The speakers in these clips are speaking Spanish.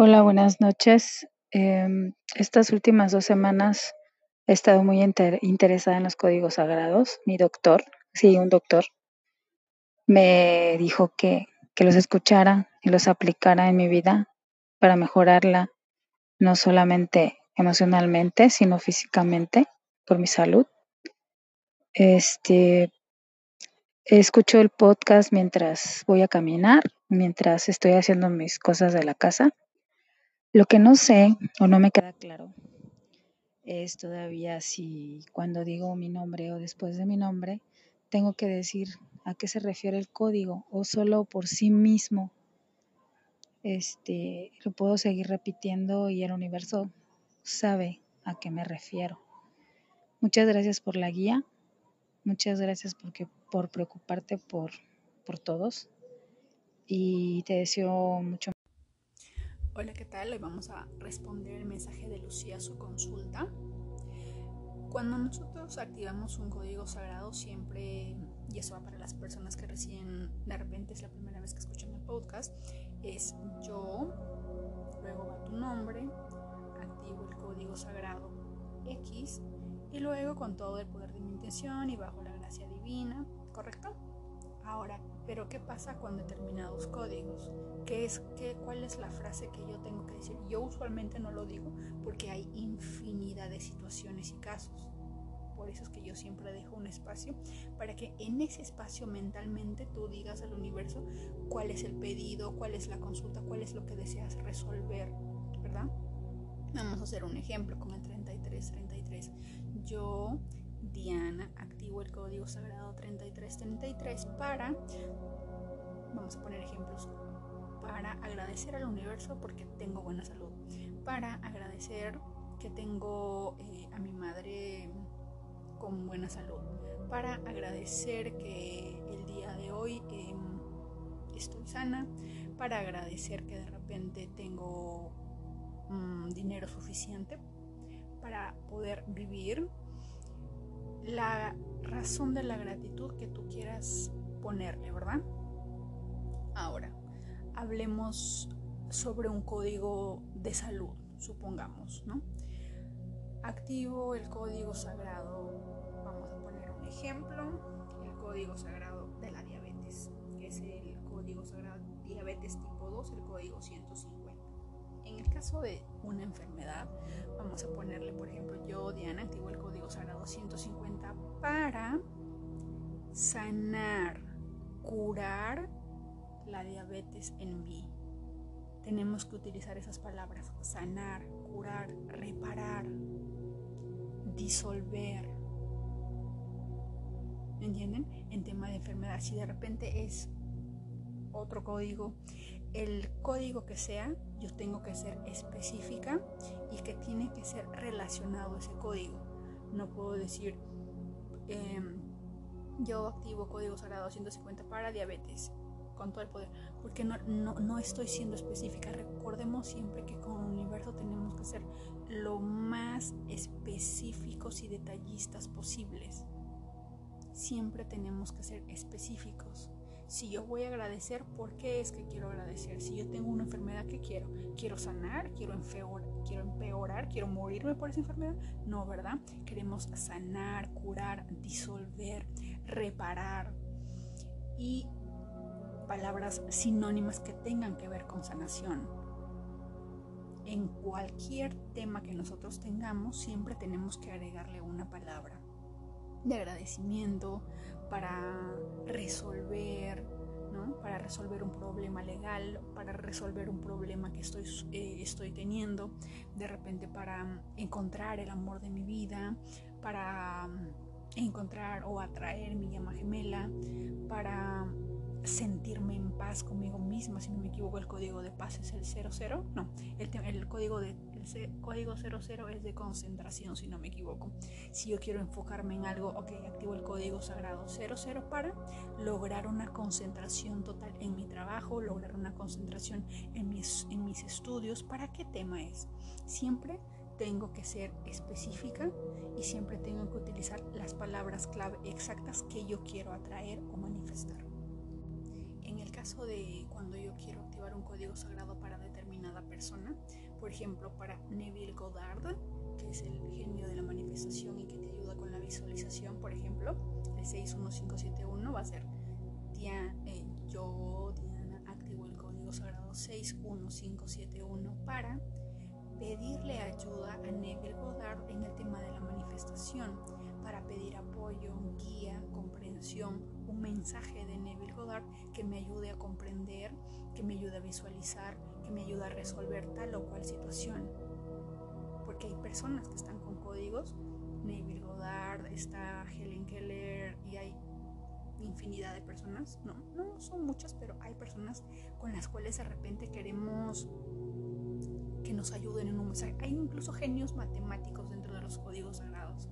Hola, buenas noches. Em, estas últimas dos semanas he estado muy interesada en los códigos sagrados. Mi doctor, sí, un doctor, me dijo que, que los escuchara y los aplicara en mi vida para mejorarla, no solamente emocionalmente, sino físicamente, por mi salud. Este, escucho el podcast mientras voy a caminar, mientras estoy haciendo mis cosas de la casa lo que no sé o no me queda claro es todavía si cuando digo mi nombre o después de mi nombre tengo que decir a qué se refiere el código o solo por sí mismo este lo puedo seguir repitiendo y el universo sabe a qué me refiero. Muchas gracias por la guía. Muchas gracias porque, por preocuparte por, por todos. Y te deseo mucho Hola, ¿qué tal? Hoy vamos a responder el mensaje de Lucía a su consulta. Cuando nosotros activamos un código sagrado, siempre, y eso va para las personas que recién de repente es la primera vez que escuchan el podcast, es yo, luego va tu nombre, activo el código sagrado X, y luego con todo el poder de mi intención y bajo la gracia divina, ¿correcto? Ahora, pero ¿qué pasa con determinados códigos? ¿Qué es, qué, ¿Cuál es la frase que yo tengo que decir? Yo usualmente no lo digo porque hay infinidad de situaciones y casos. Por eso es que yo siempre dejo un espacio para que en ese espacio mentalmente tú digas al universo cuál es el pedido, cuál es la consulta, cuál es lo que deseas resolver, ¿verdad? Vamos a hacer un ejemplo con el 3333. Yo Diana, activo el código sagrado 3333 para, vamos a poner ejemplos, para agradecer al universo porque tengo buena salud, para agradecer que tengo eh, a mi madre con buena salud, para agradecer que el día de hoy em, estoy sana, para agradecer que de repente tengo mm, dinero suficiente para poder vivir la razón de la gratitud que tú quieras ponerle, ¿verdad? Ahora, hablemos sobre un código de salud, supongamos, ¿no? Activo el código sagrado, vamos a poner un ejemplo, el código sagrado de la diabetes, que es el código sagrado diabetes tipo 2, el código 150. En el caso de una enfermedad, vamos a ponerle, por ejemplo, yo, Diana, activo el código sagrado 150 para sanar, curar la diabetes en mí. Tenemos que utilizar esas palabras, sanar, curar, reparar, disolver. ¿Entienden? En tema de enfermedad, si de repente es otro código, el código que sea, yo tengo que ser específica y que tiene que ser relacionado ese código. No puedo decir, em, yo activo código sagrado 150 para diabetes con todo el poder, porque no, no, estoy siendo específica. Recordemos siempre que con el universo tenemos que ser lo más específicos y detallistas posibles. Siempre tenemos que ser específicos. Si yo voy a agradecer, ¿por qué es que quiero agradecer? Si yo tengo una enfermedad, ¿qué quiero? ¿Quiero sanar? ¿Quiero empeorar? ¿Quiero, empeorar? ¿Quiero morirme por esa enfermedad? No, ¿verdad? Queremos sanar, curar, disolver, reparar y palabras sinónimas que tengan que ver con sanación. En cualquier tema que nosotros tengamos, siempre tenemos que agregarle una palabra de agradecimiento, para resolver, ¿no? para resolver un problema legal, para resolver un problema que estoy, eh, estoy teniendo, de repente para encontrar el amor de mi vida, para encontrar o atraer mi llama gemela, para sentirme en paz conmigo misma, si no me equivoco el código de paz es el 00, no, el, el código de el código 00 es de concentración, si no me equivoco. Si yo quiero enfocarme en algo, ok, activo el código sagrado 00 para lograr una concentración total en mi trabajo, lograr una concentración en mis, en mis estudios. ¿Para qué tema es? Siempre tengo que ser específica y siempre tengo que utilizar las palabras clave exactas que yo quiero atraer o manifestar. En el caso de cuando yo quiero activar un código sagrado para determinada persona. Por ejemplo, para Neville Goddard, que es el genio de la manifestación y que te ayuda con la visualización, por ejemplo, el 61571 va a ser eh, yo, Diana, activo el código sagrado 61571 para pedirle ayuda a Neville Goddard en el tema de la manifestación, para pedir apoyo, guía, comprensión, un mensaje de Neville Que me ayude a comprender, que me ayude a visualizar, que me ayude a resolver tal o cual situación. Porque hay personas que están con códigos, Neville Goddard, está Helen Keller y hay infinidad de personas, no, no son muchas, pero hay personas con las cuales de repente queremos que nos ayuden en un mensaje. Hay incluso genios matemáticos dentro de los códigos sagrados,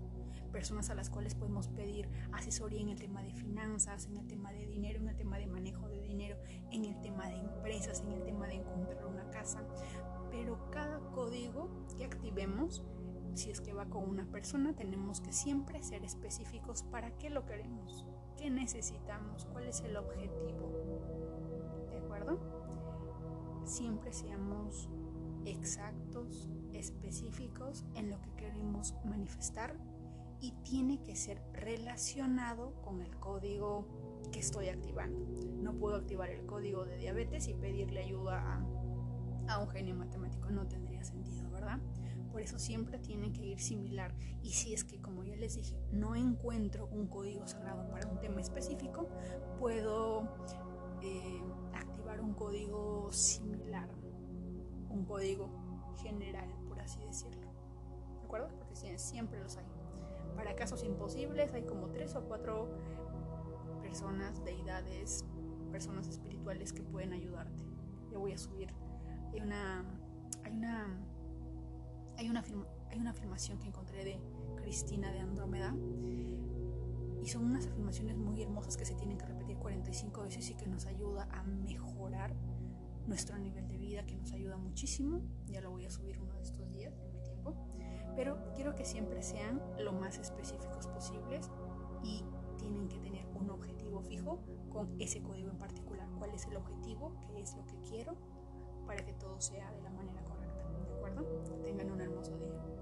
personas a las cuales podemos pedir asesoría en el tema de finanzas, en el tema de dinero, en el tema de manejo de dinero, en el tema de empresas, en el tema de encontrar una casa. Pero cada código que activemos si es que va con una persona, tenemos que siempre ser específicos para qué lo queremos, qué necesitamos, cuál es el objetivo. ¿De acuerdo? Siempre seamos exactos, específicos en lo que queremos manifestar y tiene que ser relacionado con el código que estoy activando. No puedo activar el código de diabetes y pedirle ayuda a, un genio matemático, no tendría sentido, ¿verdad? Por eso siempre tienen que ir similar. Y si es que, como ya les dije, no encuentro un código sagrado para un tema específico, puedo eh, activar un código similar, un código general, por así decirlo. ¿De acuerdo? Porque siempre los hay. Para casos imposibles hay como tres o cuatro personas, deidades, personas espirituales que pueden ayudarte. Yo voy a subir. Hay una, hay una hay una, hay una afirmación que encontré de Cristina de Andrómeda y son unas afirmaciones muy hermosas que se tienen que repetir 45 veces y que nos ayuda a mejorar nuestro nivel de vida, que nos ayuda muchísimo. Ya lo voy a subir uno de estos días Pero quiero que siempre sean lo más específicos posibles y tienen que tener un objetivo fijo con ese código en particular. ¿Cuál es el objetivo? ¿Qué es lo que quiero? Para que todo sea de la manera correcta. ¿De acuerdo? Tengan un hermoso día.